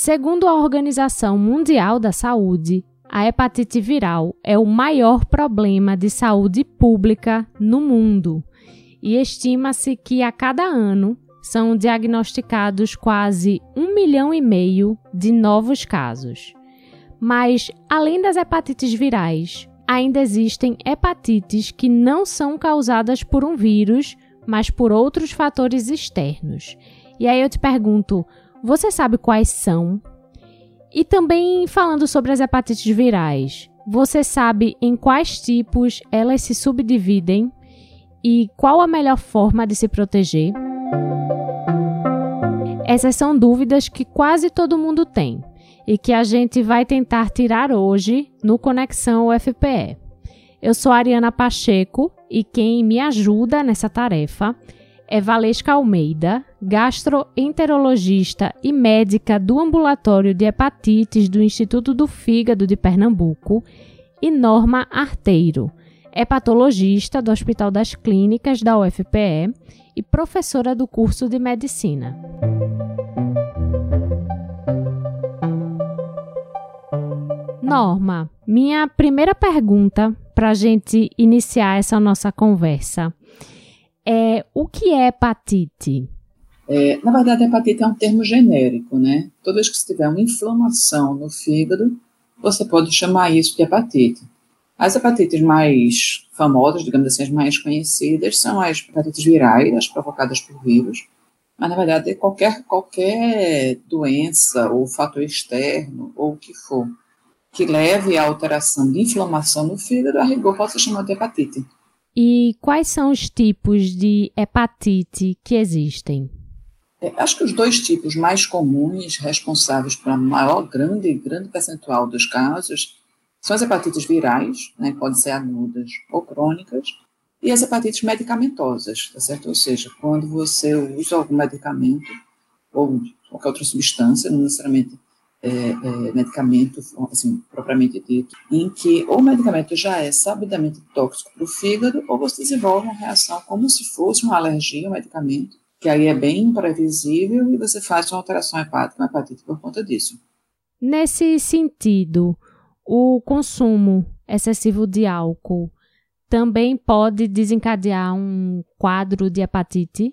Segundo a Organização Mundial da Saúde, a hepatite viral é o maior problema de saúde pública no mundo e estima-se que a cada ano são diagnosticados quase um milhão e meio de novos casos. Mas, além das hepatites virais, ainda existem hepatites que não são causadas por um vírus, mas por outros fatores externos. E aí eu te pergunto, você sabe quais são? E também falando sobre as hepatites virais, você sabe em quais tipos elas se subdividem e qual a melhor forma de se proteger? Essas são dúvidas que quase todo mundo tem e que a gente vai tentar tirar hoje no Conexão UFPE. Eu sou Ariana Pacheco e quem me ajuda nessa tarefa é Valesca Almeida, gastroenterologista e médica do Ambulatório de Hepatites do Instituto do Fígado de Pernambuco, e Norma Arteiro, hepatologista do Hospital das Clínicas da UFPE e professora do curso de medicina. Norma, minha primeira pergunta para a gente iniciar essa nossa conversa é o que é hepatite? É, na verdade, hepatite é um termo genérico, né? Toda vez que você tiver uma inflamação no fígado, você pode chamar isso de hepatite. As hepatites mais famosas, digamos assim, as mais conhecidas, são as hepatites virais, as provocadas por vírus. Mas, na verdade, qualquer, qualquer doença ou fator externo, ou o que for, que leve à alteração de inflamação no fígado, a rigor pode ser chamado de hepatite. E quais são os tipos de hepatite que existem? É, acho que os dois tipos mais comuns, responsáveis pela maior, grande, grande percentual dos casos, são as hepatites virais, né, podem ser agudas ou crônicas, e as hepatites medicamentosas, tá certo? Ou seja, quando você usa algum medicamento ou qualquer outra substância, não necessariamente é, é, medicamento, assim, propriamente dito, em que o medicamento já é sabidamente tóxico para o fígado, ou você desenvolve uma reação como se fosse uma alergia ao medicamento, que aí é bem imprevisível e você faz uma alteração hepática, uma hepatite por conta disso. Nesse sentido, o consumo excessivo de álcool também pode desencadear um quadro de hepatite?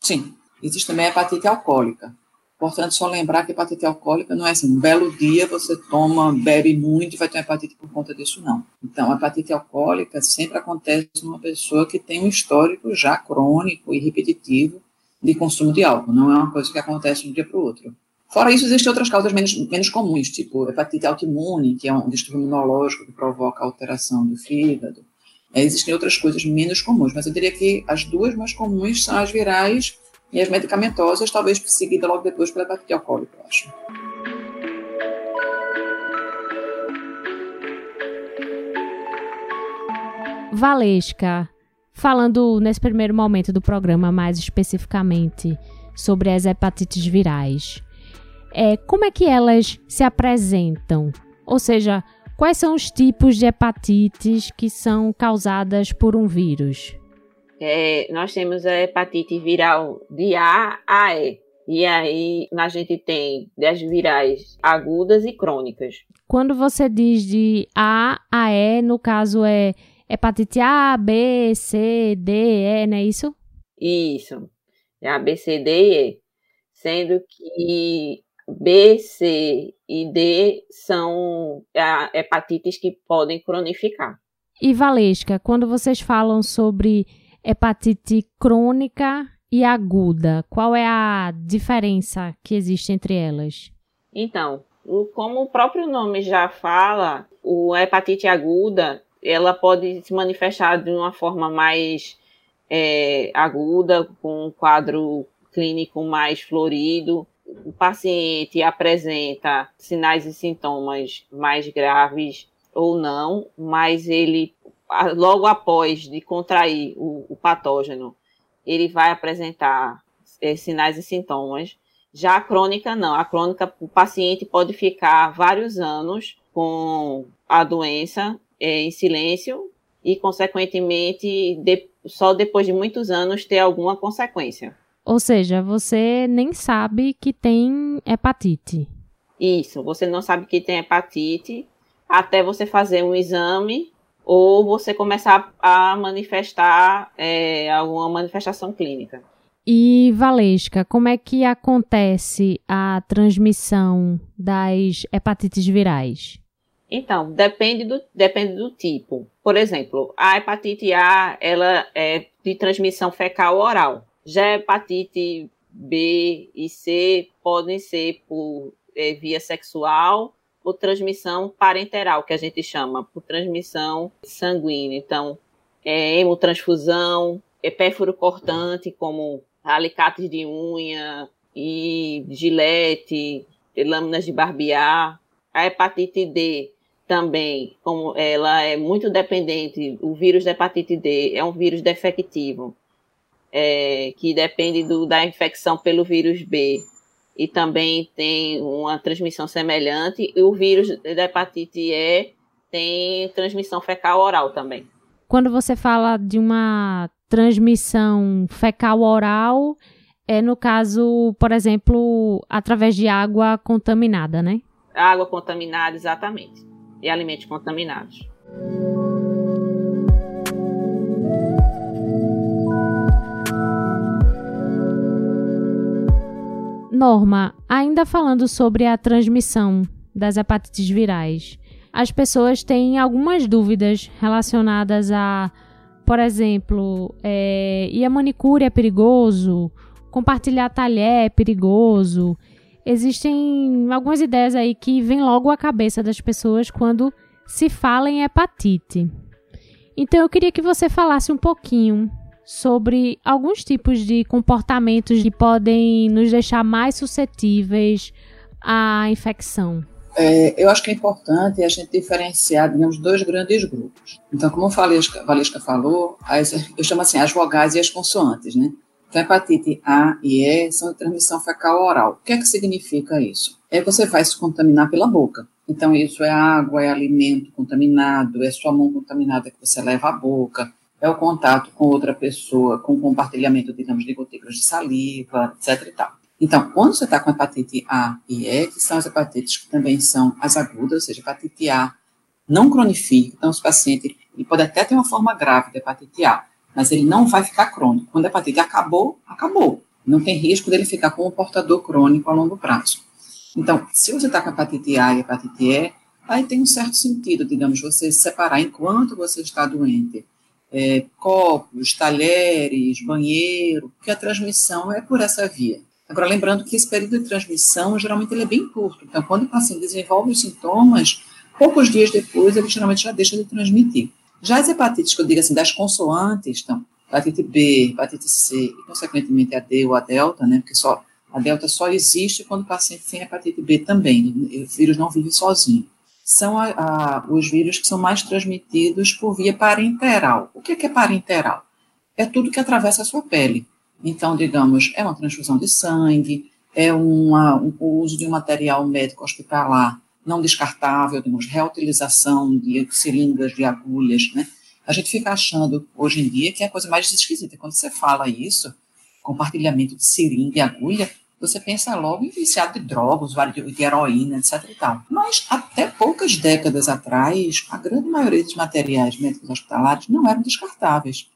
Sim, existe também a hepatite alcoólica. Importante só lembrar que hepatite alcoólica não é assim, um belo dia você toma, bebe muito e vai ter hepatite por conta disso, não. Então, a hepatite alcoólica sempre acontece numa pessoa que tem um histórico já crônico e repetitivo de consumo de álcool, não é uma coisa que acontece de um dia para o outro. Fora isso, existem outras causas menos, menos comuns, tipo hepatite autoimune, que é um distúrbio imunológico que provoca alteração do fígado. É, existem outras coisas menos comuns, mas eu diria que as duas mais comuns são as virais e as medicamentosas, talvez seguida logo depois pela hepatite alcoólica, eu acho. Valesca, falando nesse primeiro momento do programa mais especificamente sobre as hepatites virais, é, como é que elas se apresentam? Ou seja, quais são os tipos de hepatites que são causadas por um vírus? É, nós temos a hepatite viral de A a E. E aí a gente tem das virais agudas e crônicas. Quando você diz de A a E, no caso é hepatite A, B, C, D, E, não é isso? Isso. É A, B, C, D e E. Sendo que B, C e D são hepatites que podem cronificar. E Valesca, quando vocês falam sobre hepatite crônica e aguda. Qual é a diferença que existe entre elas? Então, como o próprio nome já fala, o hepatite aguda ela pode se manifestar de uma forma mais é, aguda, com um quadro clínico mais florido. O paciente apresenta sinais e sintomas mais graves ou não, mas ele logo após de contrair o, o patógeno, ele vai apresentar é, sinais e sintomas. Já a crônica, não. A crônica, o paciente pode ficar vários anos com a doença é, em silêncio e, consequentemente, de, só depois de muitos anos ter alguma consequência. Ou seja, você nem sabe que tem hepatite. Isso, você não sabe que tem hepatite até você fazer um exame ou você começar a manifestar é, alguma manifestação clínica. E, Valesca, como é que acontece a transmissão das hepatites virais? Então, depende do, depende do tipo. Por exemplo, a hepatite A, ela é de transmissão fecal oral. Já a hepatite B e C podem ser por é, via sexual ou transmissão parenteral, que a gente chama, por transmissão sanguínea. Então, é hemotransfusão, é pérfuro cortante, como alicates de unha e gilete, lâminas de barbear. A hepatite D também, como ela é muito dependente, o vírus da hepatite D é um vírus defectivo, é, que depende do, da infecção pelo vírus B e também tem uma transmissão semelhante, e o vírus da hepatite E tem transmissão fecal oral também. Quando você fala de uma transmissão fecal oral, é no caso, por exemplo, através de água contaminada, né? Água contaminada, exatamente e alimentos contaminados. Norma, ainda falando sobre a transmissão das hepatites virais, as pessoas têm algumas dúvidas relacionadas a, por exemplo, é, e a manicure é perigoso? Compartilhar talher é perigoso? existem algumas ideias aí que vêm logo à cabeça das pessoas quando se fala em hepatite. Então eu queria que você falasse um pouquinho sobre alguns tipos de comportamentos que podem nos deixar mais suscetíveis à infecção. É, eu acho que é importante a gente diferenciar, digamos, dois grandes grupos. Então, como a Valesca falou, as, eu chamo assim as vogais e as consoantes, né? Então, hepatite A e E são de transmissão fecal oral. O que é que significa isso? É que você vai se contaminar pela boca. Então, isso é água, é alimento contaminado, é sua mão contaminada que você leva à boca, é o contato com outra pessoa, com compartilhamento, digamos, de gotículas de saliva, etc. E tal. Então, quando você está com hepatite A e E, que são as hepatites que também são as agudas, ou seja, hepatite A não cronifica, então os pacientes, ele pode até ter uma forma grave de hepatite A, mas ele não vai ficar crônico. Quando a hepatite acabou, acabou. Não tem risco dele ficar como portador crônico a longo prazo. Então, se você está com hepatite A e hepatite E, aí tem um certo sentido, digamos, você separar enquanto você está doente. É, copos, talheres, banheiro, porque a transmissão é por essa via. Agora, lembrando que esse período de transmissão, geralmente, ele é bem curto. Então, quando o paciente desenvolve os sintomas, poucos dias depois, ele geralmente já deixa de transmitir. Já as hepatites, que eu digo assim, das consoantes, então, hepatite B, hepatite C, e consequentemente a D ou a delta, né, porque só, a delta só existe quando o paciente tem hepatite B também, o vírus não vive sozinho. São a, a, os vírus que são mais transmitidos por via parenteral. O que é, que é parenteral? É tudo que atravessa a sua pele. Então, digamos, é uma transfusão de sangue, é uma, um, o uso de um material médico hospitalar não descartável, temos reutilização de seringas, de agulhas, né? A gente fica achando, hoje em dia, que é a coisa mais esquisita. Quando você fala isso, compartilhamento de seringa e agulha, você pensa logo em viciado de drogas, de heroína, etc e tal. Mas até poucas décadas atrás, a grande maioria dos materiais médicos hospitalares não eram descartáveis.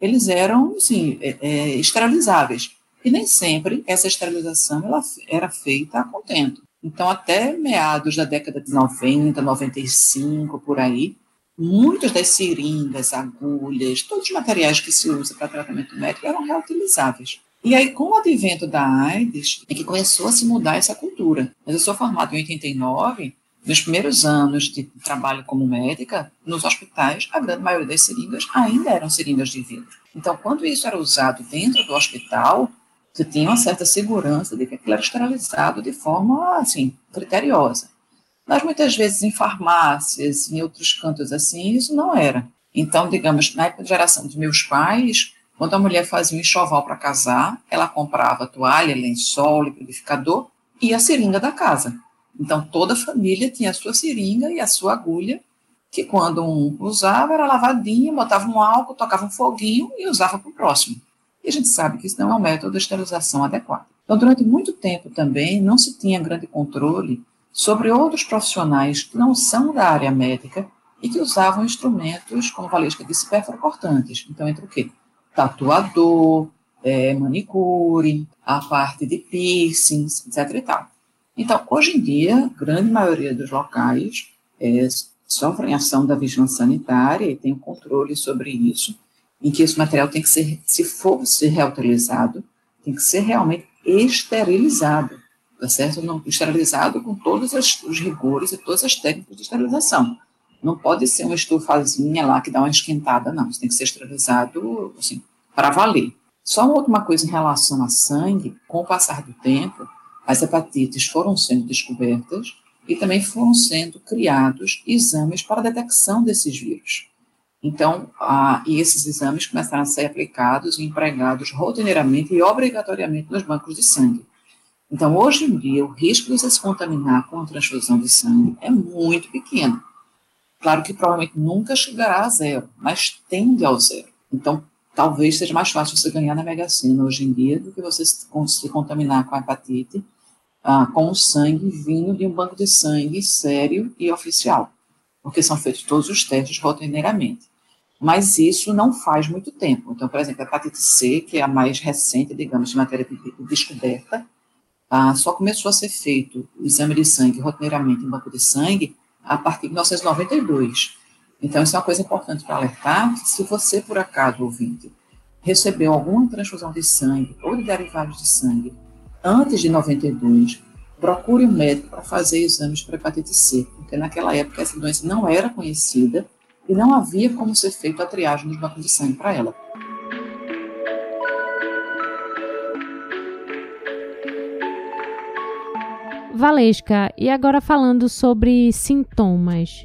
Eles eram, sim, é, é, esterilizáveis. E nem sempre essa esterilização ela era feita a contento. Então, até meados da década de 90, 95, por aí, muitas das seringas, agulhas, todos os materiais que se usa para tratamento médico eram reutilizáveis. E aí, com o advento da AIDS, é que começou a se mudar essa cultura. Mas eu sou formada em 89, nos primeiros anos de trabalho como médica, nos hospitais, a grande maioria das seringas ainda eram seringas de vidro. Então, quando isso era usado dentro do hospital, você tinha uma certa segurança de que aquilo era esterilizado de forma, assim, criteriosa. Mas muitas vezes em farmácias, em outros cantos assim, isso não era. Então, digamos, na época de geração dos meus pais, quando a mulher fazia um enxoval para casar, ela comprava toalha, lençol, liquidificador e a seringa da casa. Então, toda a família tinha a sua seringa e a sua agulha, que quando um usava, era lavadinha, botava um álcool, tocava um foguinho e usava para o próximo. E a gente sabe que isso não é um método de esterilização adequado. Então, durante muito tempo também, não se tinha grande controle sobre outros profissionais que não são da área médica e que usavam instrumentos, como a Valesca disse, perfurocortantes. Então, entre o quê? Tatuador, é, manicure, a parte de piercings, etc. E tal. Então, hoje em dia, grande maioria dos locais é, sofrem ação da vigilância sanitária e tem um controle sobre isso, em que esse material tem que ser, se for ser reutilizado, tem que ser realmente esterilizado, tá certo? Não, esterilizado com todos os rigores e todas as técnicas de esterilização. Não pode ser uma estufazinha lá que dá uma esquentada, não. Isso tem que ser esterilizado, assim, para valer. Só uma última coisa em relação a sangue, com o passar do tempo, as hepatites foram sendo descobertas e também foram sendo criados exames para a detecção desses vírus. Então, ah, e esses exames começaram a ser aplicados e empregados rotineiramente e obrigatoriamente nos bancos de sangue. Então, hoje em dia, o risco de você se contaminar com a transfusão de sangue é muito pequeno. Claro que provavelmente nunca chegará a zero, mas tende ao zero. Então, talvez seja mais fácil você ganhar na Mega Sena hoje em dia do que você se, contaminar com a hepatite ah, com o sangue vindo de um banco de sangue sério e oficial, porque são feitos todos os testes rotineiramente. Mas isso não faz muito tempo. Então, por exemplo, a hepatite C, que é a mais recente, digamos, de matéria de descoberta, ah, só começou a ser feito o exame de sangue rotineiramente em banco de sangue a partir de 1992. Então, isso é uma coisa importante para alertar, se você, por acaso, ouvinte, recebeu alguma transfusão de sangue ou de derivados de sangue antes de 92, procure um médico para fazer exames para hepatite C, porque naquela época essa doença não era conhecida e não havia como ser feita a triagem dos bancos de sangue para ela. Valesca, e agora falando sobre sintomas.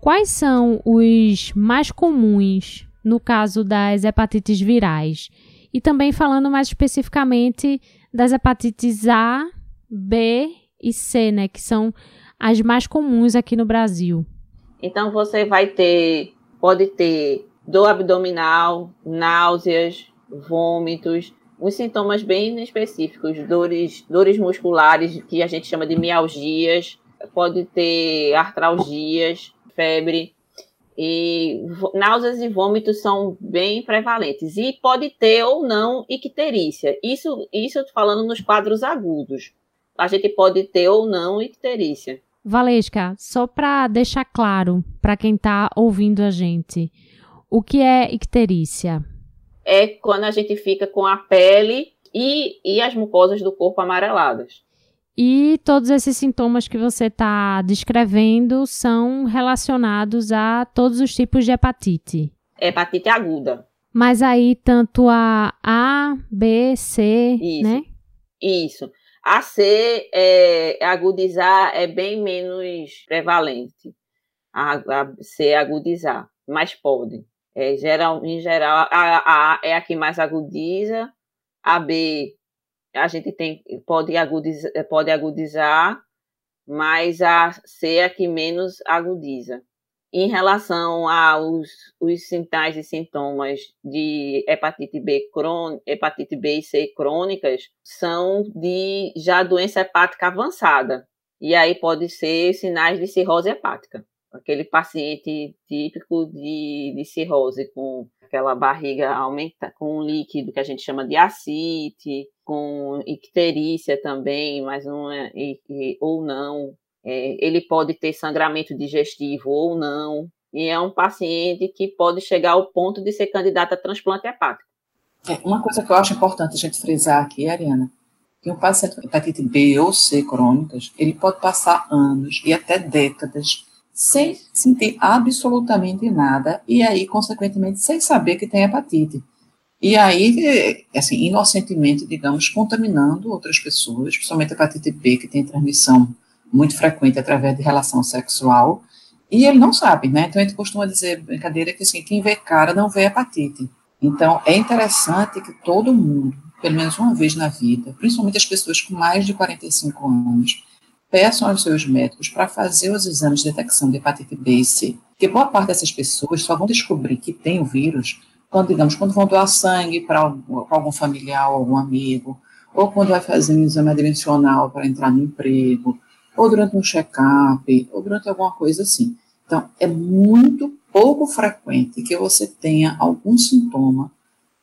Quais são os mais comuns no caso das hepatites virais? E também falando mais especificamente das hepatites A, B e C, né, que são as mais comuns aqui no Brasil. Então você vai ter, pode ter dor abdominal, náuseas, vômitos, uns sintomas bem específicos, dores, dores musculares que a gente chama de mialgias, pode ter artralgias, febre, e náuseas e vômitos são bem prevalentes. E pode ter ou não icterícia. Isso, isso eu tô falando nos quadros agudos. A gente pode ter ou não icterícia. Valesca, só para deixar claro para quem está ouvindo a gente, o que é icterícia? É quando a gente fica com a pele e, e as mucosas do corpo amareladas. E todos esses sintomas que você está descrevendo são relacionados a todos os tipos de hepatite. Hepatite aguda. Mas aí, tanto a A, B, C, Isso. né? Isso. A C, é, agudizar, é bem menos prevalente. A, a C agudizar, mas pode. É, geral, em geral, a A é a que mais agudiza, a B a gente tem, pode, agudizar, pode agudizar, mas a C é a que menos agudiza. Em relação aos os sinais e sintomas de hepatite B, cron, hepatite B e C crônicas, são de já doença hepática avançada. E aí pode ser sinais de cirrose hepática. Aquele paciente típico de, de cirrose com aquela barriga aumenta com um líquido que a gente chama de acite, com icterícia também, mas não é, e, e, ou não. É, ele pode ter sangramento digestivo ou não. E é um paciente que pode chegar ao ponto de ser candidato a transplante hepático. É, uma coisa que eu acho importante a gente frisar aqui, Ariana, que um paciente com hepatite B ou C crônicas, ele pode passar anos e até décadas sem sentir absolutamente nada e aí, consequentemente, sem saber que tem hepatite. E aí, assim, inocentemente, digamos, contaminando outras pessoas, principalmente a hepatite B, que tem transmissão muito frequente através de relação sexual, e ele não sabe, né? Então a gente costuma dizer, brincadeira, que assim, quem vê cara não vê hepatite. Então é interessante que todo mundo, pelo menos uma vez na vida, principalmente as pessoas com mais de 45 anos, peçam aos seus médicos para fazer os exames de detecção de hepatite B e C. Porque boa parte dessas pessoas só vão descobrir que tem o vírus quando, digamos, quando vão doar sangue para algum, algum familiar algum amigo, ou quando vai fazer um exame admissional para entrar no emprego, ou durante um check-up, ou durante alguma coisa assim. Então, é muito pouco frequente que você tenha algum sintoma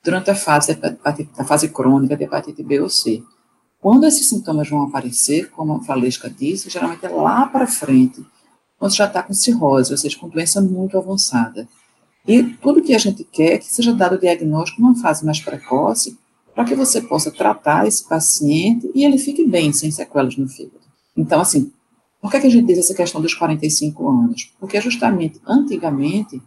durante a fase, a fase crônica de hepatite B ou C. Quando esses sintomas vão aparecer, como a Valesca disse, geralmente é lá para frente, quando já está com cirrose, ou seja, com doença muito avançada. E tudo que a gente quer é que seja dado o diagnóstico numa fase mais precoce, para que você possa tratar esse paciente e ele fique bem, sem sequelas no fígado. Então, assim, por que, que a gente diz essa questão dos 45 anos? Porque justamente, antigamente,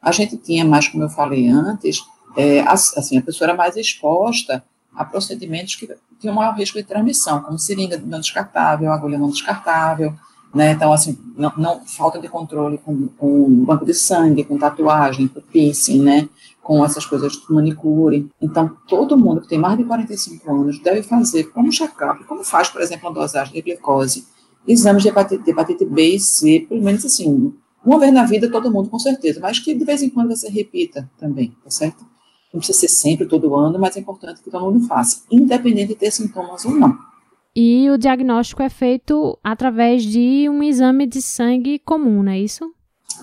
a gente tinha mais, como eu falei antes, é, assim, a pessoa era mais exposta a procedimentos que tinham maior risco de transmissão, como seringa não descartável, agulha não descartável, né? Então, assim, não, não falta de controle com, com, banco de sangue, com tatuagem, com piercing, né? Com essas coisas de manicure. Então, todo mundo que tem mais de 45 anos deve fazer como check-up, como faz, por exemplo, a dosagem de glicose, exames de hepatite, de hepatite B e C, pelo menos assim, uma vez na vida todo mundo com certeza, mas que de vez em quando você repita também, tá certo? Não precisa ser sempre, todo ano, mas é importante que todo mundo faça, independente de ter sintomas ou não. E o diagnóstico é feito através de um exame de sangue comum, não é isso?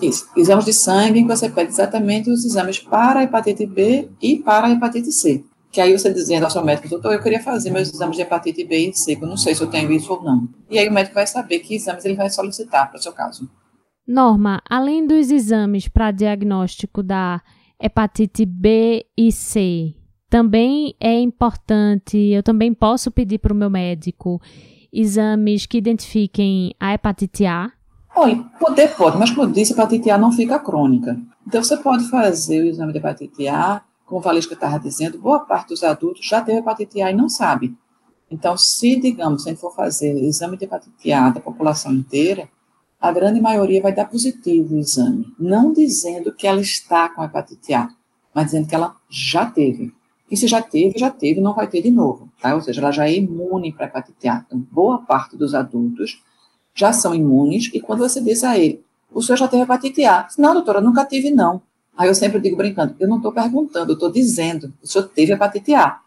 Isso. Exames de sangue, você pede exatamente os exames para a hepatite B e para a hepatite C. Que aí você dizendo ao seu médico, doutor, eu queria fazer meus exames de hepatite B e C, eu não sei se eu tenho isso ou não. E aí o médico vai saber que exames ele vai solicitar para o seu caso. Norma, além dos exames para diagnóstico da hepatite B e C, também é importante, eu também posso pedir para o meu médico exames que identifiquem a hepatite A? Olha, poder pode, mas como eu disse, a hepatite A não fica crônica. Então você pode fazer o exame de hepatite A, como o Valesca estava dizendo, boa parte dos adultos já teve hepatite A e não sabe. Então, se, digamos, a gente for fazer exame de hepatite A da população inteira, a grande maioria vai dar positivo o exame, não dizendo que ela está com hepatite A, mas dizendo que ela já teve. E se já teve, já teve, não vai ter de novo, tá? Ou seja, ela já é imune para hepatite A. Então, boa parte dos adultos já são imunes, e quando você diz a ele, o senhor já teve hepatite A? Não, doutora, nunca tive, não. Aí eu sempre digo brincando, eu não estou perguntando, eu estou dizendo, o senhor teve hepatite A.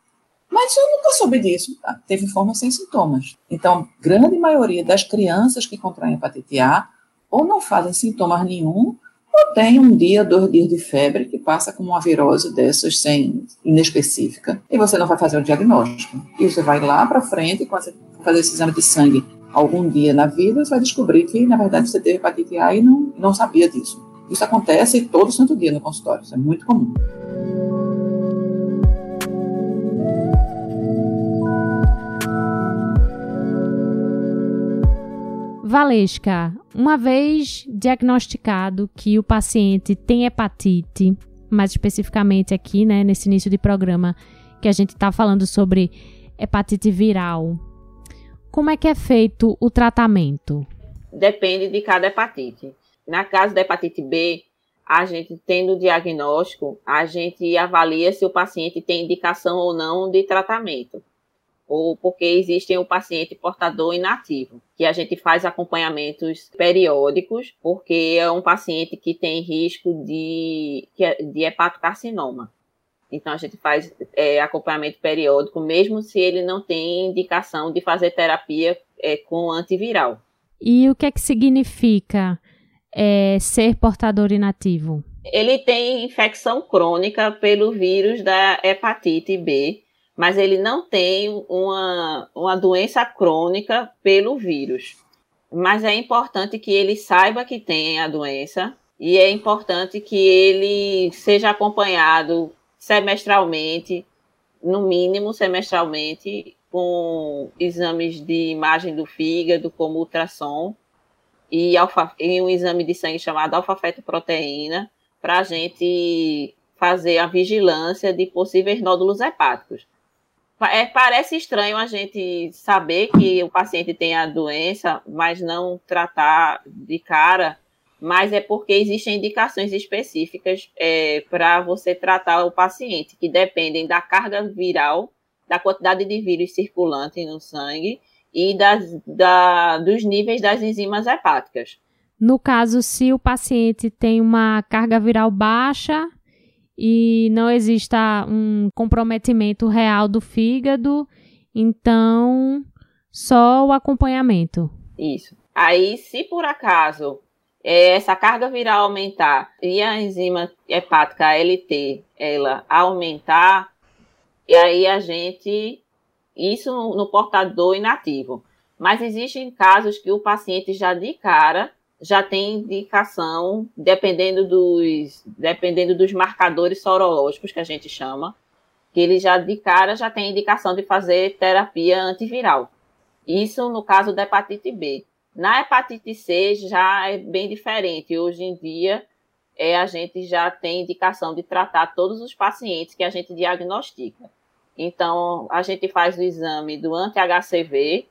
Mas eu nunca soube disso. Ah, teve forma sem sintomas. Então, grande maioria das crianças que contraem hepatite A ou não fazem sintomas nenhum, ou tem um dia, dois dias de febre que passa como uma virose dessas sem inespecífica e você não vai fazer o diagnóstico. E você vai lá para frente, quando você fazer esse exame de sangue algum dia na vida, você vai descobrir que na verdade você teve hepatite A e não, não sabia disso. Isso acontece todo santo dia no consultório, isso é muito comum. Valesca, uma vez diagnosticado que o paciente tem hepatite, mais especificamente aqui, né, nesse início de programa, que a gente está falando sobre hepatite viral, como é que é feito o tratamento? Depende de cada hepatite. Na caso da hepatite B, a gente tendo o diagnóstico, a gente avalia se o paciente tem indicação ou não de tratamento ou porque existem o paciente portador inativo, que a gente faz acompanhamentos periódicos, porque é um paciente que tem risco de, é, de hepatocarcinoma. Então, a gente faz é, acompanhamento periódico, mesmo se ele não tem indicação de fazer terapia é, com antiviral. E o que é que significa é, ser portador inativo? Ele tem infecção crônica pelo vírus da hepatite B, mas ele não tem uma, uma doença crônica pelo vírus. Mas é importante que ele saiba que tem a doença e é importante que ele seja acompanhado semestralmente, no mínimo semestralmente, com exames de imagem do fígado, como ultrassom, e, alfa, e um exame de sangue chamado alfa-fetoproteína, para a gente fazer a vigilância de possíveis nódulos hepáticos. É, parece estranho a gente saber que o paciente tem a doença, mas não tratar de cara, mas é porque existem indicações específicas é, para você tratar o paciente, que dependem da carga viral, da quantidade de vírus circulante no sangue e das, da, dos níveis das enzimas hepáticas. No caso, se o paciente tem uma carga viral baixa, e não exista um comprometimento real do fígado, então só o acompanhamento. Isso. Aí, se por acaso é, essa carga viral aumentar e a enzima hepática ALT ela aumentar, e aí a gente isso no portador inativo. Mas existem casos que o paciente já de cara já tem indicação, dependendo dos, dependendo dos marcadores sorológicos que a gente chama, que ele já de cara já tem indicação de fazer terapia antiviral. Isso no caso da hepatite B. Na hepatite C já é bem diferente. Hoje em dia é, a gente já tem indicação de tratar todos os pacientes que a gente diagnostica. Então, a gente faz o exame do anti-HCV,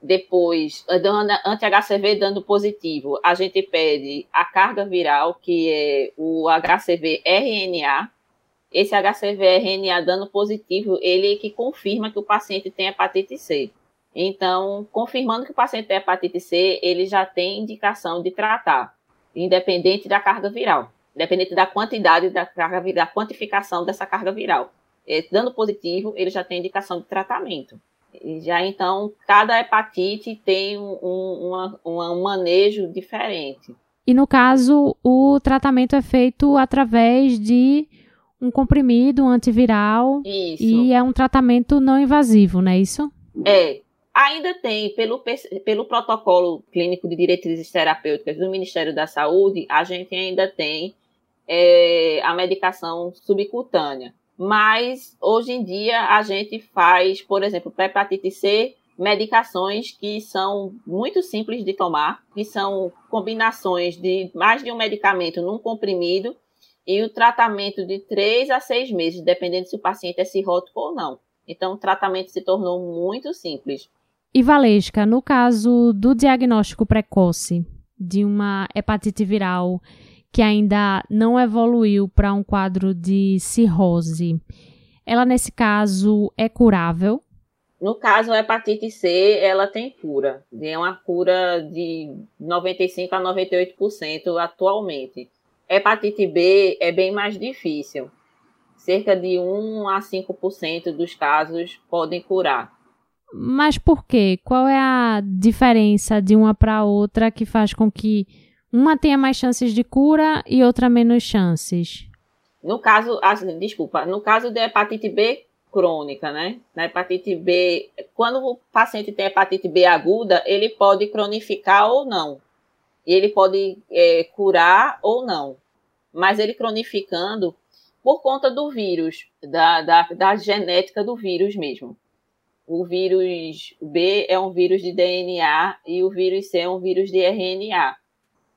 depois, anti-HCV dando positivo, a gente pede a carga viral, que é o HCV RNA. Esse HCV RNA dando positivo, ele é que confirma que o paciente tem hepatite C. Então, confirmando que o paciente tem hepatite C, ele já tem indicação de tratar, independente da carga viral, independente da quantidade da carga da quantificação dessa carga viral é, dando positivo, ele já tem indicação de tratamento. E já então, cada hepatite tem um, um, um manejo diferente. E no caso, o tratamento é feito através de um comprimido um antiviral. Isso. E é um tratamento não invasivo, não é isso? É. Ainda tem, pelo, pelo protocolo clínico de diretrizes terapêuticas do Ministério da Saúde, a gente ainda tem é, a medicação subcutânea. Mas hoje em dia a gente faz, por exemplo, para hepatite C, medicações que são muito simples de tomar, que são combinações de mais de um medicamento num comprimido e o tratamento de três a seis meses, dependendo se o paciente é cirrótico ou não. Então, o tratamento se tornou muito simples. E Valesca, no caso do diagnóstico precoce de uma hepatite viral que ainda não evoluiu para um quadro de cirrose, ela nesse caso é curável? No caso, a hepatite C, ela tem cura. É uma cura de 95 a 98% atualmente. Hepatite B é bem mais difícil. Cerca de 1 a 5% dos casos podem curar. Mas por quê? Qual é a diferença de uma para outra que faz com que uma tenha mais chances de cura e outra menos chances. No caso, desculpa, no caso da hepatite B crônica, né? Na hepatite B, quando o paciente tem hepatite B aguda, ele pode cronificar ou não. E ele pode é, curar ou não. Mas ele cronificando por conta do vírus, da, da, da genética do vírus mesmo. O vírus B é um vírus de DNA e o vírus C é um vírus de RNA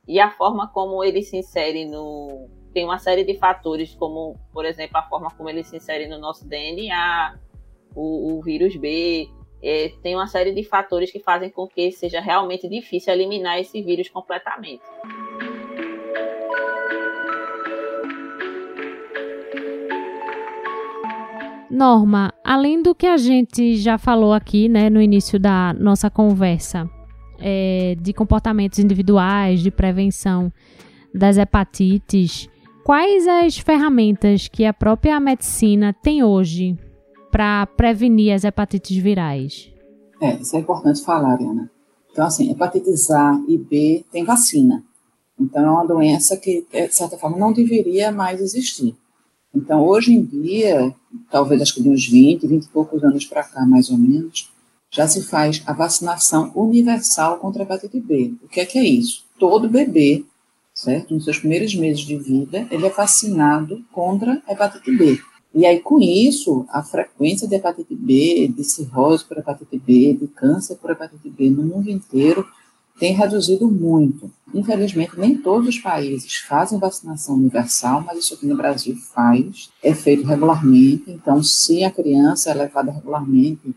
e a forma como ele se insere no. Tem uma série de fatores, como, por exemplo, a forma como ele se insere no nosso DNA, o, o vírus B. É, tem uma série de fatores que fazem com que seja realmente difícil eliminar esse vírus completamente. Norma, além do que a gente já falou aqui, né, no início da nossa conversa, é, de comportamentos individuais, de prevenção das hepatites, quais as ferramentas que a própria medicina tem hoje para prevenir as hepatites virais? É, isso é importante falar, Ana. Então, assim, hepatites A e B tem vacina. Então, é uma doença que, de certa forma, não deveria mais existir. Então, hoje em dia, talvez acho que de uns 20, 20 e poucos anos para cá, mais ou menos, já se faz a vacinação universal contra a hepatite B. O que é que é isso? Todo bebê, certo? Nos seus primeiros meses de vida, ele é vacinado contra a hepatite B. E aí, com isso, a frequência de hepatite B, de cirrose por hepatite B, de câncer por hepatite B no mundo inteiro tem reduzido muito. Infelizmente, nem todos os países fazem vacinação universal, mas isso aqui no Brasil faz, é feito regularmente. Então, se a criança é levada regularmente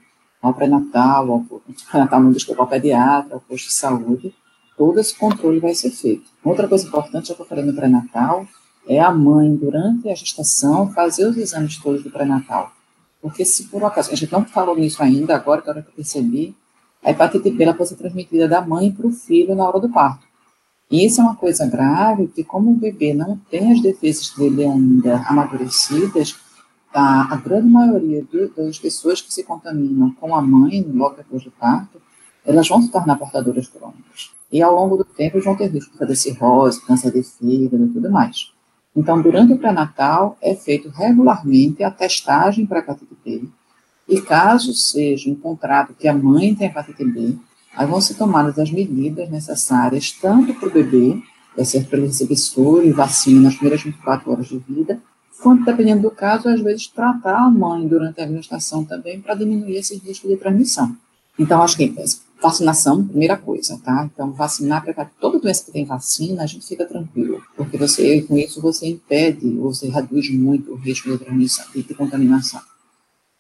ao pré-natal, ao pré-natal não desculpa, ao pediatra, ao posto de saúde, todo esse controle vai ser feito. Outra coisa importante, já que eu falei no pré-natal, é a mãe, durante a gestação, fazer os exames todos do pré-natal. Porque se por acaso, a gente não falou nisso ainda, agora que eu percebi, a hepatite B ela pode ser transmitida da mãe para o filho na hora do parto. E isso é uma coisa grave, porque como o bebê não tem as defesas dele ainda amadurecidas, a, a grande maioria das pessoas que se contaminam com a mãe logo depois do parto elas vão se tornar portadoras crônicas. E ao longo do tempo vão ter risco de cirrose, câncer de fígado e tudo mais. Então, durante o pré-natal, é feito regularmente a testagem para hepatite B. E caso seja encontrado que a mãe tem hepatite B, aí vão ser tomadas as medidas necessárias, tanto para o bebê, vai ser para ele receber soro e vacina nas primeiras 24 horas de vida, quanto, dependendo do caso, às vezes tratar a mãe durante a gestação também para diminuir esse risco de transmissão. Então, acho que vacinação, primeira coisa, tá? Então, vacinar para toda doença que tem vacina, a gente fica tranquilo, porque você, com isso, você impede, ou você reduz muito o risco de transmissão e de contaminação.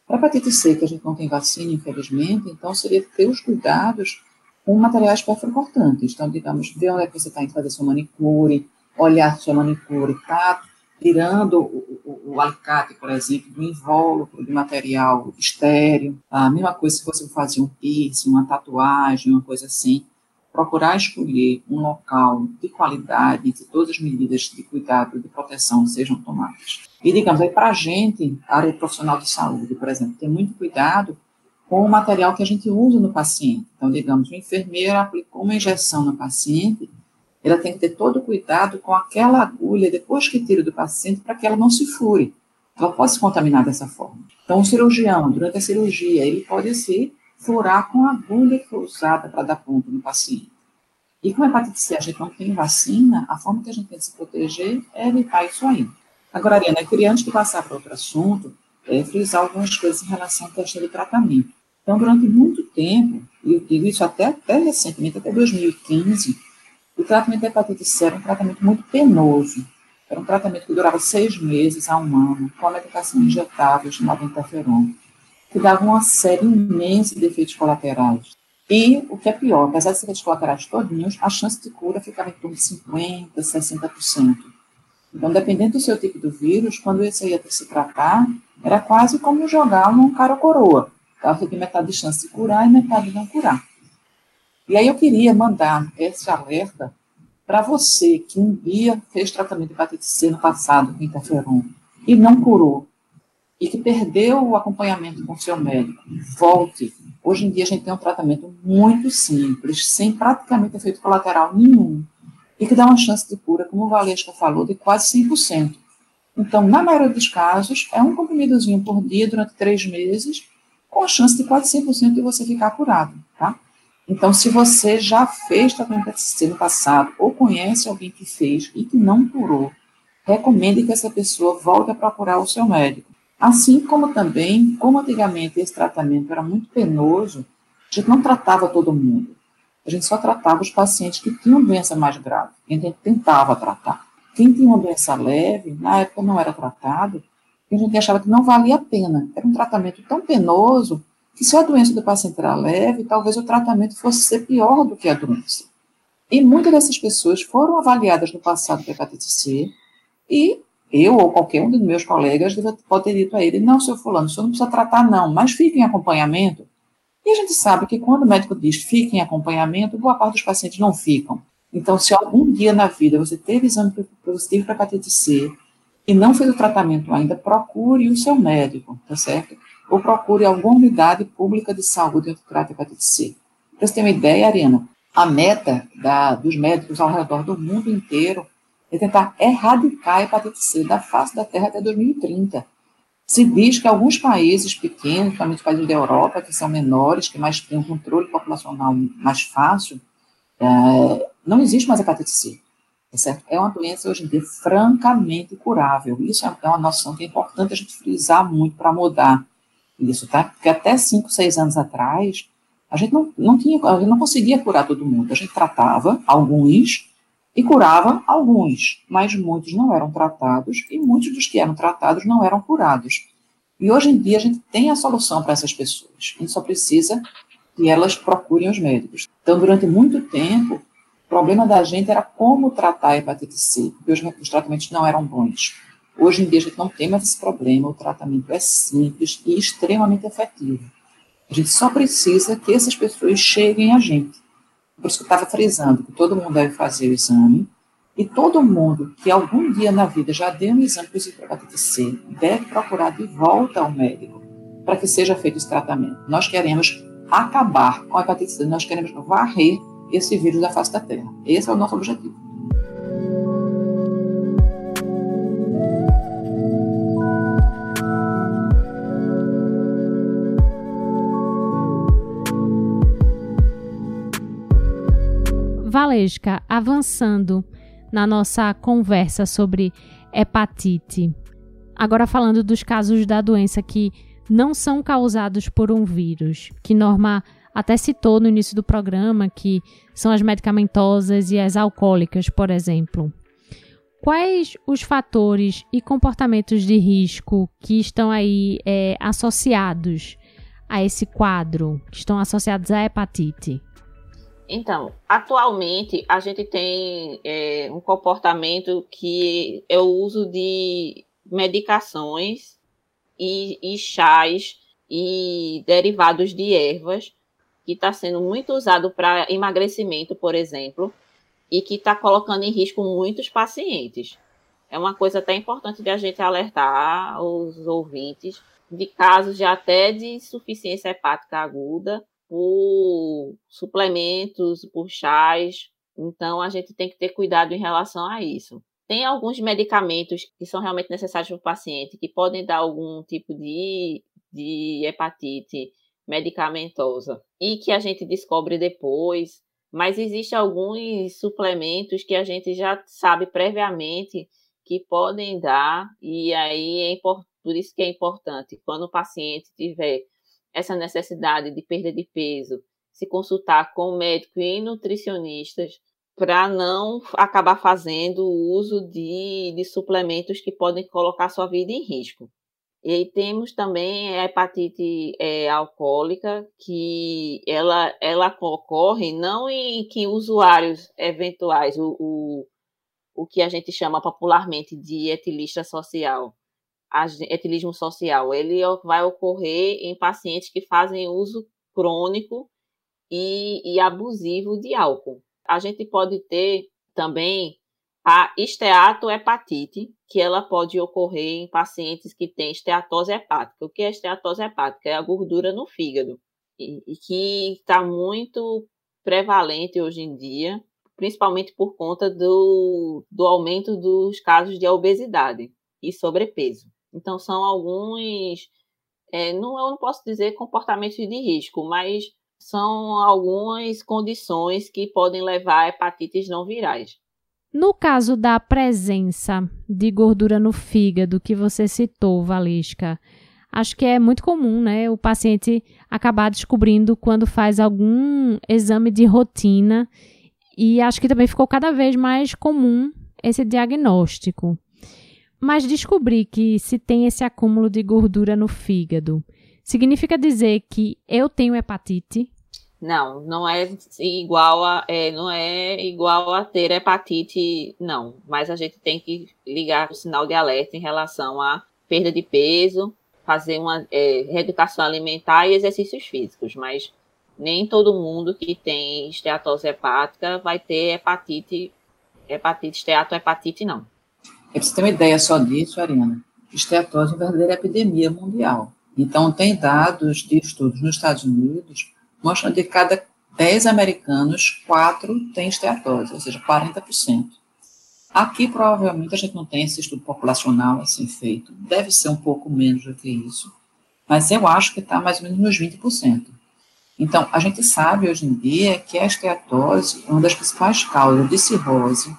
Para hepatite C, que a gente não tem vacina, infelizmente, então seria ter os cuidados com materiais perfurocortantes. Então, digamos, ver onde é que você está indo fazer sua manicure, olhar sua manicure está tirando o, o, o, alicate, por exemplo, do invólucro de material estéreo. A mesma coisa se você fazer um piercing, uma tatuagem, uma coisa assim. Procurar escolher um local de qualidade, que todas as medidas de cuidado, de proteção sejam tomadas. E, digamos, aí para a gente, área profissional de saúde, por exemplo, ter muito cuidado com o material que a gente usa no paciente. Então, digamos, o enfermeiro aplicou uma injeção no paciente, ela tem que ter todo o cuidado com aquela agulha, depois que tira do paciente, para que ela não se fure. Ela pode se contaminar dessa forma. Então, o cirurgião, durante a cirurgia, ele pode se furar com a agulha que foi usada para dar ponto no paciente. E com a hepatite C a gente não tem vacina, a forma que a gente tem de se proteger é evitar isso aí. Agora, Ariana, eu queria, antes de passar para outro assunto, é, frisar algumas coisas em relação à questão do tratamento. Então, durante muito tempo, e eu digo isso até, até recentemente, até 2015, o tratamento da hepatite C era um tratamento muito penoso. Era um tratamento que durava seis meses a um ano, com a medicação injetável chamada interferon, que dava uma série imensa de efeitos colaterais. E, o que é pior, apesar de ser efeitos colaterais todinhos, a chance de cura ficava em torno de 50%, 60%. Então, dependendo do seu tipo de vírus, quando você ia se tratar, era quase como jogar um cara coroa. Ela tem metade de chance de curar e metade de não curar. E aí eu queria mandar esse alerta para você que um dia fez tratamento de hepatite C no passado com interferon e não curou, e que perdeu o acompanhamento com seu médico, volte. Hoje em dia a gente tem um tratamento muito simples, sem praticamente efeito colateral nenhum, e que dá uma chance de cura, como o Valesca falou, de quase 100%. Então, na maioria dos casos, é um comprimidozinho por dia durante três meses, com a chance de quase 100% de você ficar curado, tá? Então, se você já fez tratamento no passado ou conhece alguém que fez e que não curou, recomende que essa pessoa volte a procurar o seu médico. Assim como também, como antigamente esse tratamento era muito penoso, a gente não tratava todo mundo. A gente só tratava os pacientes que tinham doença mais grave, a gente tentava tratar. Quem tinha uma doença leve, na época não era tratado, a gente achava que não valia a pena. Era um tratamento tão penoso que se a doença do paciente era leve, talvez o tratamento fosse ser pior do que a doença. E muitas dessas pessoas foram avaliadas no passado com hepatite C, e eu ou qualquer um dos meus colegas pode ter dito a ele, não, seu fulano, o senhor não precisa tratar não, mas fique em acompanhamento. E a gente sabe que quando o médico diz fique em acompanhamento, boa parte dos pacientes não ficam. Então, se algum dia na vida você teve exame positivo para hepatite C e não fez o tratamento ainda, procure o seu médico, tá certo? Ou procure alguma unidade pública de saúde onde trata hepatite C. Para você ter uma ideia, Ariana, a meta da, dos médicos ao redor do mundo inteiro é tentar erradicar a hepatite C da face da Terra até 2030. Se diz que alguns países pequenos, principalmente países da Europa, que são menores, que mais têm um controle populacional mais fácil, é, não existe mais hepatite C. É, certo? é uma doença hoje em dia francamente curável. Isso é uma noção que é importante a gente frisar muito para mudar isso, tá? Porque até 5, 6 anos atrás, a gente não, não tinha, a gente não conseguia curar todo mundo. A gente tratava alguns e curava alguns, mas muitos não eram tratados e muitos dos que eram tratados não eram curados. E hoje em dia a gente tem a solução para essas pessoas. A gente só precisa que elas procurem os médicos. Então, durante muito tempo, o problema da gente era como tratar a hepatite C, porque os, os tratamentos não eram bons. Hoje em dia a gente não tem mais esse problema, o tratamento é simples e extremamente efetivo. A gente só precisa que essas pessoas cheguem a gente. Por isso que eu estava frisando que todo mundo deve fazer o exame e todo mundo que algum dia na vida já deu um exame positivo para hepatite C deve procurar de volta ao médico para que seja feito esse tratamento. Nós queremos acabar com a hepatite C, nós queremos varrer esse vírus da face da Terra. Esse é o nosso objetivo. Valesca, avançando na nossa conversa sobre hepatite, agora falando dos casos da doença que não são causados por um vírus, que Norma até citou no início do programa, que são as medicamentosas e as alcoólicas, por exemplo. Quais os fatores e comportamentos de risco que estão aí é, associados a esse quadro, que estão associados à hepatite? Então, atualmente a gente tem é, um comportamento que é o uso de medicações e, e chás e derivados de ervas, que está sendo muito usado para emagrecimento, por exemplo, e que está colocando em risco muitos pacientes. É uma coisa até importante de a gente alertar os ouvintes de casos de até de insuficiência hepática aguda por suplementos, por chás. Então, a gente tem que ter cuidado em relação a isso. Tem alguns medicamentos que são realmente necessários para o paciente, que podem dar algum tipo de, de hepatite medicamentosa e que a gente descobre depois. Mas existem alguns suplementos que a gente já sabe previamente que podem dar, e aí é por isso que é importante, quando o paciente tiver essa necessidade de perda de peso, se consultar com médico e nutricionistas para não acabar fazendo uso de, de suplementos que podem colocar sua vida em risco. E aí temos também a hepatite é, alcoólica, que ela, ela ocorre não em que usuários eventuais, o, o, o que a gente chama popularmente de etilista social, etilismo social, ele vai ocorrer em pacientes que fazem uso crônico e, e abusivo de álcool. A gente pode ter também a esteatohepatite, que ela pode ocorrer em pacientes que têm esteatose hepática. O que é esteatose hepática? É a gordura no fígado, e, e que está muito prevalente hoje em dia, principalmente por conta do, do aumento dos casos de obesidade e sobrepeso. Então, são alguns, é, não, eu não posso dizer comportamentos de risco, mas são algumas condições que podem levar a hepatites não virais. No caso da presença de gordura no fígado que você citou, Valesca, acho que é muito comum, né, o paciente acabar descobrindo quando faz algum exame de rotina e acho que também ficou cada vez mais comum esse diagnóstico. Mas descobrir que se tem esse acúmulo de gordura no fígado, significa dizer que eu tenho hepatite? Não, não é igual a é, não é igual a ter hepatite, não. Mas a gente tem que ligar o sinal de alerta em relação à perda de peso, fazer uma é, reeducação alimentar e exercícios físicos. Mas nem todo mundo que tem esteatose hepática vai ter hepatite, hepatite esteatohepatite, não. É para você ter uma ideia só disso, Ariana, esteatose é uma verdadeira epidemia mundial. Então, tem dados de estudos nos Estados Unidos mostrando que cada 10 americanos, 4 têm esteatose, ou seja, 40%. Aqui, provavelmente, a gente não tem esse estudo populacional assim feito, deve ser um pouco menos do que isso, mas eu acho que está mais ou menos nos 20%. Então, a gente sabe hoje em dia que a esteatose é uma das principais causas de cirrose,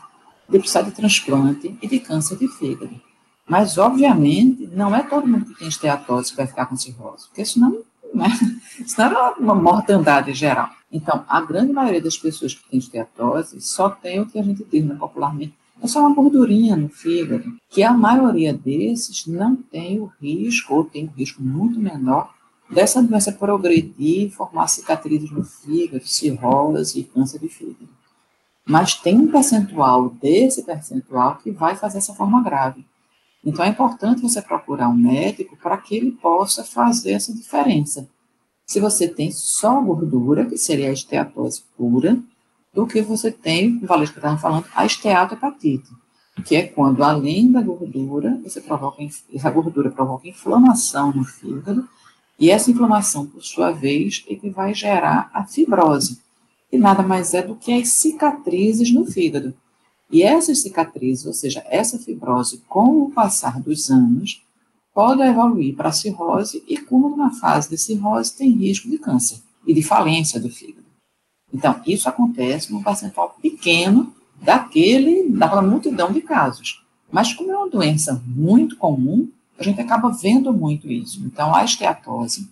de precisar de transplante e de câncer de fígado. Mas, obviamente, não é todo mundo que tem esteatose que vai ficar com cirrose, porque senão, né, senão era uma mortandade geral. Então, a grande maioria das pessoas que tem esteatose só tem o que a gente diz né, popularmente, é só uma gordurinha no fígado, que a maioria desses não tem o risco, ou tem um risco muito menor, dessa doença progredir formar cicatrizes no fígado, cirrose e câncer de fígado. Mas tem um percentual desse percentual que vai fazer essa forma grave. Então é importante você procurar um médico para que ele possa fazer essa diferença. Se você tem só gordura, que seria a esteatose pura, do que você tem, o Valesca estava falando, a esteatohepatite, que é quando, além da gordura, você provoca, essa gordura provoca inflamação no fígado E essa inflamação, por sua vez, é que vai gerar a fibrose, que nada mais é do que as cicatrizes no fígado. E essas cicatrizes, ou seja, essa fibrose, com o passar dos anos, pode evoluir para cirrose e, como na fase de cirrose, tem risco de câncer e de falência do fígado. Então, isso acontece num percentual pequeno daquele, daquela multidão de casos. Mas como é uma doença muito comum, a gente acaba vendo muito isso. Então, a esteatose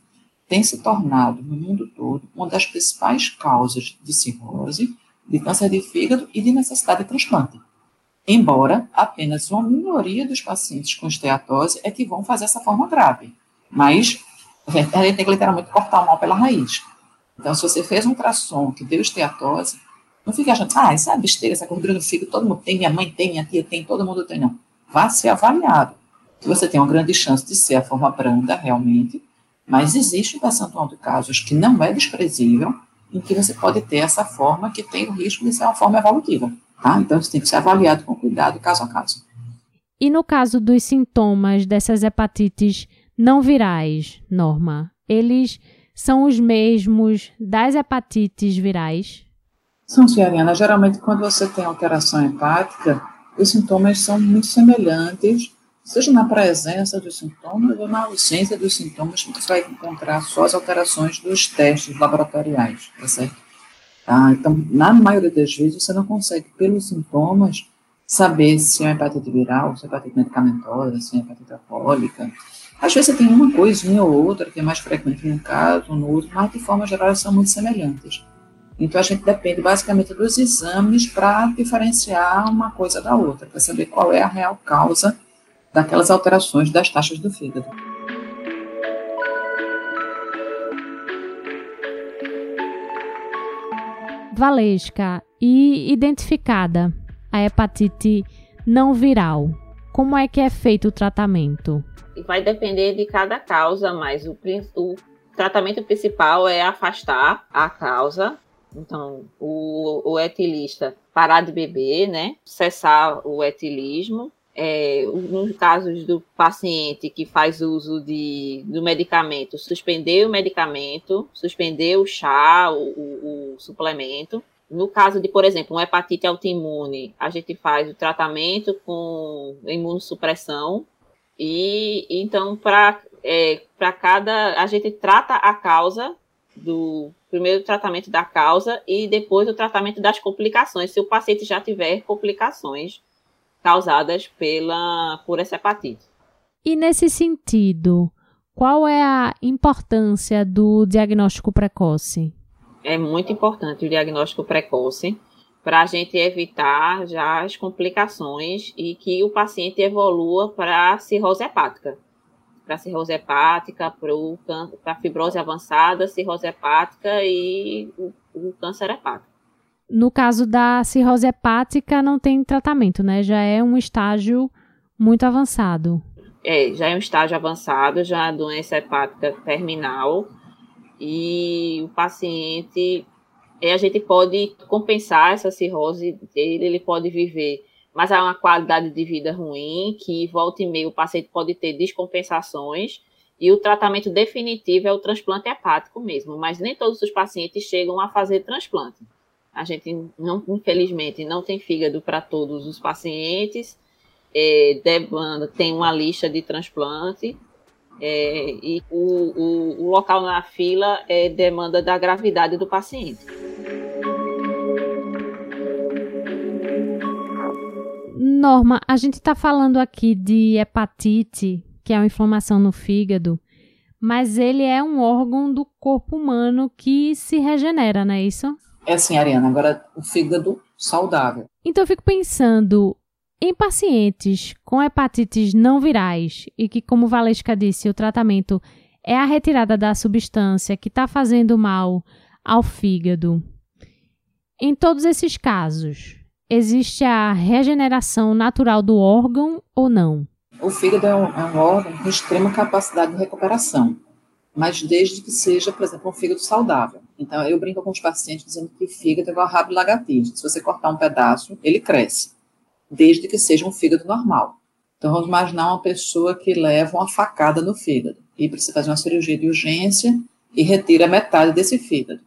tem se tornado, no mundo todo, uma das principais causas de cirrose, de câncer de fígado e de necessidade de transplante. Embora apenas uma minoria dos pacientes com esteatose é que vão fazer essa forma grave. Mas a gente, tem que literalmente cortar o mal pela raiz. Então, se você fez um ultrassom que deu esteatose, não fique achando, ah, isso é besteira, essa gordura no fígado, todo mundo tem, minha mãe tem, minha tia tem, todo mundo tem, não. Vá ser avaliado. Você tem uma grande chance de ser a forma branda, realmente, mas existe um percentual de casos que não é desprezível, em que você pode ter essa forma que tem o risco de ser uma forma evolutiva, tá? Então, isso tem que ser avaliado com cuidado, caso a caso. E no caso dos sintomas dessas hepatites não virais, Norma, eles são os mesmos das hepatites virais? São, Ciariana. Geralmente, quando você tem alteração hepática, os sintomas são muito semelhantes, seja na presença dos sintomas ou na ausência dos sintomas, você vai encontrar só as alterações dos testes laboratoriais, tá certo? Tá? Então, na maioria das vezes, você não consegue, pelos sintomas, saber se é uma hepatite viral, se é hepatite medicamentosa, se é hepatite alcoólica. Às vezes você tem uma coisinha ou outra que é mais frequente em um caso, no outro, mas de forma geral são muito semelhantes. Então, a gente depende basicamente dos exames para diferenciar uma coisa da outra, para saber qual é a real causa daquelas alterações das taxas do fígado. Valesca, e identificada a hepatite não viral, como é que é feito o tratamento? Vai depender de cada causa, mas o, o tratamento principal é afastar a causa então, o, o etilista parar de beber, né? Cessar o etilismo. É, nos casos do paciente que faz uso de, do medicamento, suspender o medicamento, suspender o chá, o, o, o suplemento. No caso de, por exemplo, uma hepatite autoimune, a gente faz o tratamento com imunossupressão. E então, para é, cada. A gente trata a causa do primeiro o tratamento da causa e depois o tratamento das complicações, se o paciente já tiver complicações causadas pela por essa hepatite. E nesse sentido, qual é a importância do diagnóstico precoce? É muito importante o diagnóstico precoce para a gente evitar já as complicações e que o paciente evolua para cirrose hepática para cirrose hepática, para a fibrose avançada, cirrose hepática e o, o, câncer hepático. No caso da cirrose hepática, não tem tratamento, né? Já é um estágio muito avançado. É, já é um estágio avançado, já é doença hepática terminal e o paciente, a gente pode compensar essa cirrose dele, ele pode viver mas há uma qualidade de vida ruim, que volta e meio o paciente pode ter descompensações, e o tratamento definitivo é o transplante hepático mesmo, mas nem todos os pacientes chegam a fazer transplante. A gente, não, infelizmente, não tem fígado para todos os pacientes, é, demanda, tem uma lista de transplante, é, e o, o, o local na fila é demanda da gravidade do paciente. Norma, a gente está falando aqui de hepatite, que é uma inflamação no fígado, mas ele é um órgão do corpo humano que se regenera, não é isso? É assim, Ariana. Agora, o fígado saudável. Então, eu fico pensando em pacientes com hepatites não virais e que, como Valesca disse, o tratamento é a retirada da substância que está fazendo mal ao fígado. Em todos esses casos, existe a regeneração natural do órgão ou não? O fígado é um, é um, órgão com extrema capacidade de recuperação, mas desde que seja, por exemplo, um fígado saudável. Então, eu brinco com os pacientes dizendo que fígado é igual rabo de lagartixa. Se você cortar um pedaço, ele cresce, desde que seja um fígado normal. Então, vamos imaginar uma pessoa que leva uma facada no fígado. e precisa fazer uma cirurgia de urgência e retira metade desse fígado.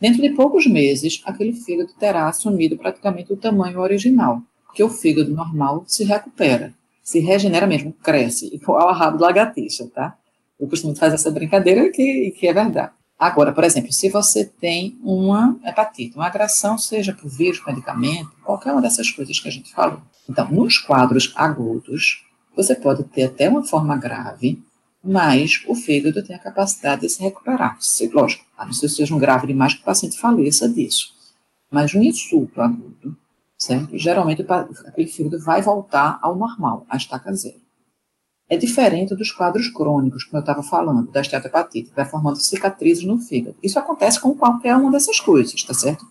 Dentro de poucos meses, aquele fígado terá assumido praticamente o tamanho original, porque o fígado normal se recupera, se regenera mesmo, cresce, igual ao rabo do lagartixa, tá? Eu costumo fazer essa brincadeira que, que é verdade. Agora, por exemplo, se você tem uma hepatite, uma agressão, seja por vírus, medicamento, qualquer uma dessas coisas que a gente falou. Então, nos quadros agudos, você pode ter até uma forma grave, mas o fígado tem a capacidade de se recuperar. Se, lógico, a não ser que seja um grave demais que o paciente faleça disso. Mas um insulto agudo, certo? Geralmente aquele fígado vai voltar ao normal, à estaca zero. É diferente dos quadros crônicos, como eu estava falando, da esteatopatite, que vai formando cicatrizes no fígado. Isso acontece com qualquer uma dessas coisas, tá certo?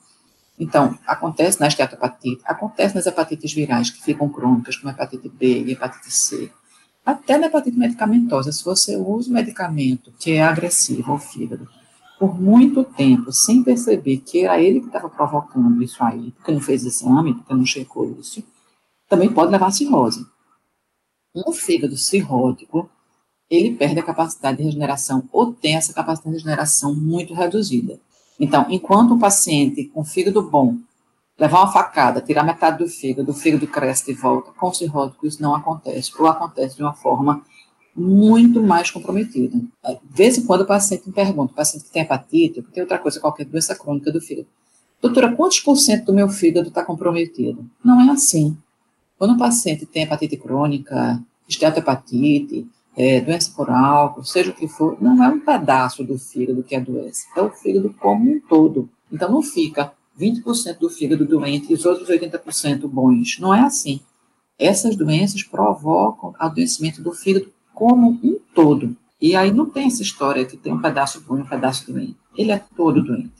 Então, acontece na esteatopatite, acontece nas hepatites virais que ficam crônicas, como hepatite B e hepatite C, até na hepatite medicamentosa, se você usa um medicamento que é agressivo ao fígado por muito tempo, sem perceber que era ele que estava provocando isso aí, porque não fez exame, porque não checou isso, também pode levar a cirrose. Um fígado cirrótico, ele perde a capacidade de regeneração ou tem essa capacidade de regeneração muito reduzida. Então, enquanto um paciente com fígado bom levar uma facada, tirar metade do fígado, o fígado cresce de volta, com cirrótico isso não acontece, ou acontece de uma forma muito mais comprometida. De vez em quando o paciente me pergunta, o paciente que tem hepatite, que tem outra coisa, qualquer doença crônica do fígado, doutora, quantos por cento do meu fígado está comprometido? Não é assim. Quando um paciente tem hepatite crônica, esteatohepatite, é, doença por álcool, seja o que for, não é um pedaço do fígado que adoece, é o fígado como um todo. Então não fica 20% do fígado doente e os outros 80% bons. Não é assim. Essas doenças provocam adoecimento do fígado como um todo. E aí não tem essa história que tem um pedaço bom e um pedaço doente. Ele é todo doente.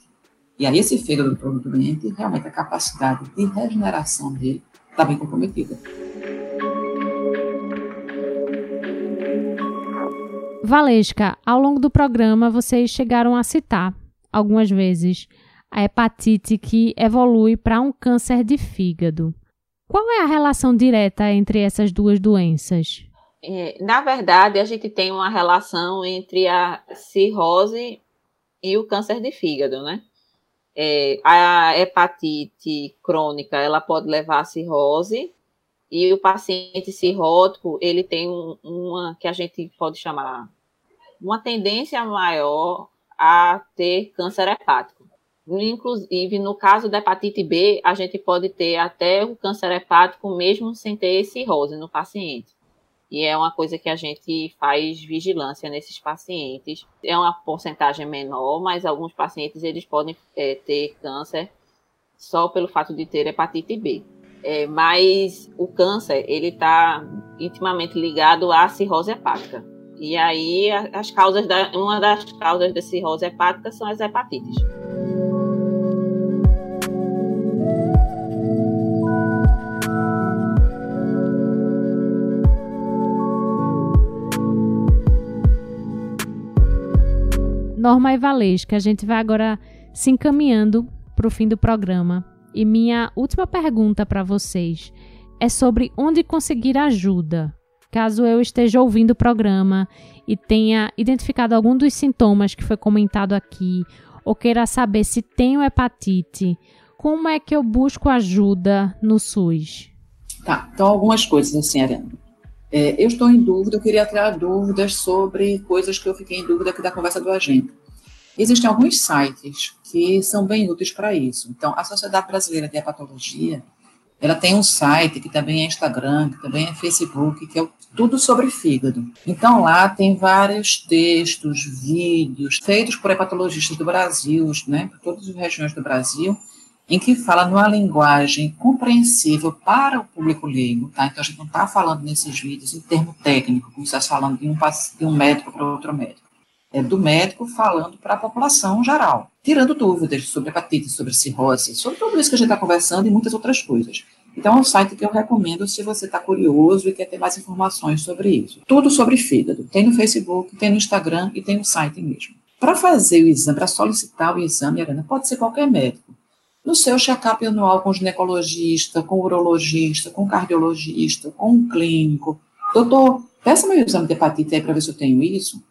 E aí esse fígado todo doente, realmente a capacidade de regeneração dele está bem comprometida. Valesca, ao longo do programa vocês chegaram a citar algumas vezes a hepatite que evolui para um câncer de fígado. Qual é a relação direta entre essas duas doenças? É, na verdade, a gente tem uma relação entre a cirrose e o câncer de fígado, né? É, a hepatite crônica, ela pode levar a cirrose, e o paciente cirrótico, ele tem uma, que a gente pode chamar, uma tendência maior a ter câncer hepático. Inclusive, no caso da hepatite B, a gente pode ter até o câncer hepático mesmo sem ter cirrose no paciente. E é uma coisa que a gente faz vigilância nesses pacientes. É uma porcentagem menor, mas alguns pacientes eles podem é, ter câncer só pelo fato de ter hepatite B. É, mas o câncer ele está intimamente ligado à cirrose hepática. E aí as causas da, uma das causas da cirrose hepática são as hepatites. Norma e Valesca, a gente vai agora se encaminhando para o fim do programa. E minha última pergunta para vocês é sobre onde conseguir ajuda. Caso eu esteja ouvindo o programa e tenha identificado algum dos sintomas que foi comentado aqui, ou queira saber se tenho hepatite, como é que eu busco ajuda no SUS? Tá, então algumas coisas assim, Ariana. É, eu estou em dúvida, eu queria tirar dúvidas sobre coisas que eu fiquei em dúvida aqui da conversa do agente. Existem alguns sites que são bem úteis para isso. Então, a Sociedade Brasileira de Hepatologia, ela tem um site que também é Instagram, que também é Facebook, que é tudo sobre fígado. Então, lá tem vários textos, vídeos, feitos por hepatologistas do Brasil, né, por todas as regiões do Brasil, em que fala numa linguagem compreensível para o público leigo, tá? Então a gente não está falando nesses vídeos em termo técnico, como está falando de um, de um médico para outro médico. É do médico falando para a população geral, tirando dúvidas sobre hepatite, sobre cirrose, sobre tudo isso que a gente está conversando e muitas outras coisas. Então, é um site que eu recomendo se você está curioso e quer ter mais informações sobre isso. Tudo sobre fígado. Tem no Facebook, tem no Instagram e tem no site mesmo. Para fazer o exame, para solicitar o exame, Arana, pode ser qualquer médico no seu check-up anual com ginecologista, com urologista, com cardiologista, com o clínico. Doutor, peça meu exame de hepatite aí para ver se eu tenho isso.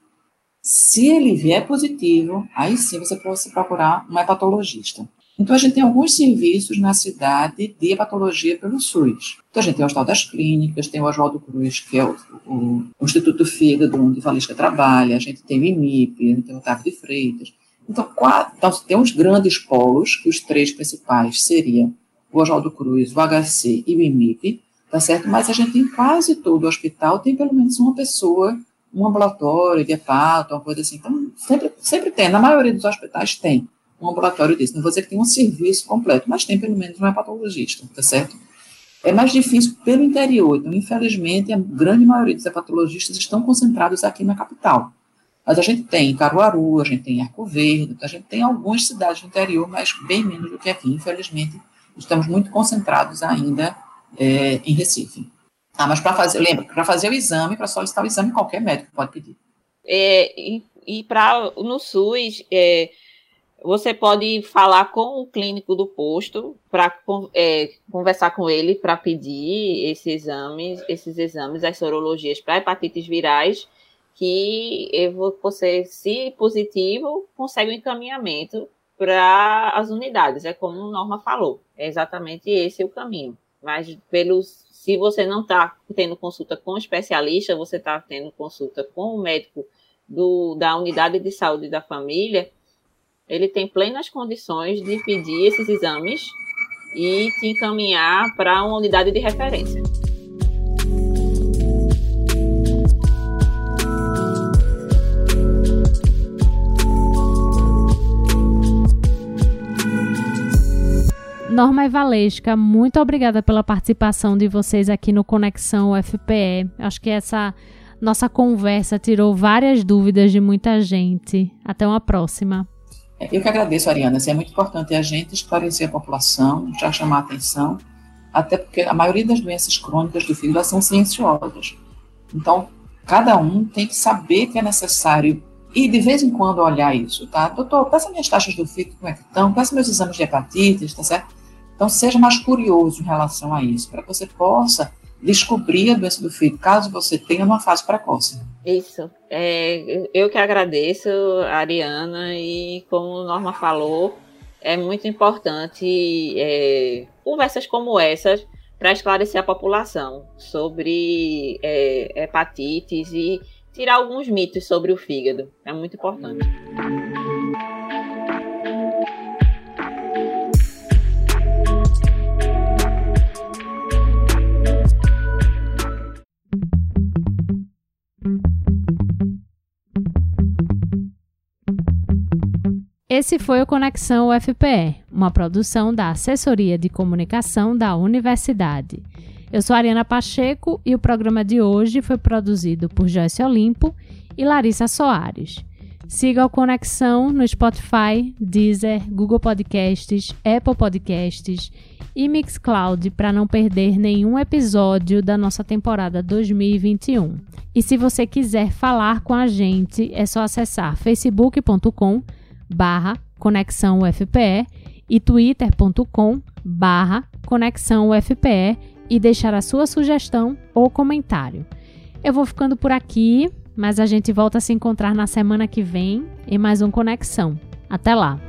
Se ele vier positivo, aí sim você pode procurar um hepatologista. Então, a gente tem alguns serviços na cidade de hepatologia pelo SUS. Então, a gente tem o Hospital das Clínicas, tem o Oswaldo Cruz, que é o, o, o Instituto do Fígado, onde Valesca trabalha, a gente tem o IMIP, a gente tem o Otávio de Freitas. Então, quatro, então, tem uns grandes polos, que os três principais seriam o Oswaldo Cruz, o HC e o IMIP, tá certo? Mas a gente, em quase todo o hospital, tem pelo menos uma pessoa, um ambulatório de hepato, uma coisa assim. Então, sempre, sempre tem, na maioria dos hospitais tem um ambulatório desse. Não vou dizer que tem um serviço completo, mas tem pelo menos um hepatologista, tá certo? É mais difícil pelo interior, então, infelizmente, a grande maioria dos hepatologistas estão concentrados aqui na capital. Mas a gente tem Caruaru, a gente tem Arco Verde, a gente tem algumas cidades do interior, mas bem menos do que aqui. Infelizmente, estamos muito concentrados ainda é, em Recife. Ah, mas para fazer, lembra, para fazer o exame, para solicitar o exame, qualquer médico pode pedir. É, e e para no SUS, é, você pode falar com o clínico do posto para é, conversar com ele para pedir esses exames, esses exames, as sorologias para hepatites virais, que você, se positivo, consegue um encaminhamento para as unidades. É como a Norma falou, é exatamente esse o caminho. Mas pelos, se você não está tendo consulta com especialista, você está tendo consulta com o médico do, da unidade de saúde da família ele tem plenas condições de pedir esses exames e te encaminhar para uma unidade de referência. Norma e Valesca, muito obrigada pela participação de vocês aqui no Conexão UFPE. Acho que essa nossa conversa tirou várias dúvidas de muita gente. Até uma próxima. Eu que agradeço, Ariana. Assim, é muito importante a gente esclarecer a população, já chamar a atenção, até porque a maioria das doenças crônicas do fígado são silenciosas. Então, cada um tem que saber que é necessário e de vez em quando olhar isso, tá? Doutor, peça minhas taxas do fígado, como é que estão? Peça meus exames de hepatite, tá certo? Então, seja mais curioso em relação a isso, para que você possa descobrir a doença do fígado, caso você tenha uma fase precoce. Isso. É, eu que agradeço, Ariana, e como Norma falou, é muito importante é, conversas como essas para esclarecer a população sobre é, hepatites e tirar alguns mitos sobre o fígado. É muito importante. Esse foi o Conexão UFPE, uma produção da Assessoria de Comunicação da Universidade. Eu sou Ariana Pacheco e o programa de hoje foi produzido por Joyce Olimpo e Larissa Soares. Siga o Conexão no Spotify, Deezer, Google Podcasts, Apple Podcasts e Mixcloud para não perder nenhum episódio da nossa temporada 2021. E se você quiser falar com a gente, é só acessar facebook.com barra conexão UFPE e twitter.com barra conexão UFPE e deixar a sua sugestão ou comentário. Eu vou ficando por aqui, mas a gente volta a se encontrar na semana que vem em mais um Conexão. Até lá!